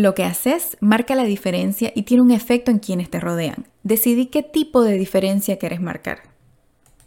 Lo que haces marca la diferencia y tiene un efecto en quienes te rodean. Decidí qué tipo de diferencia quieres marcar.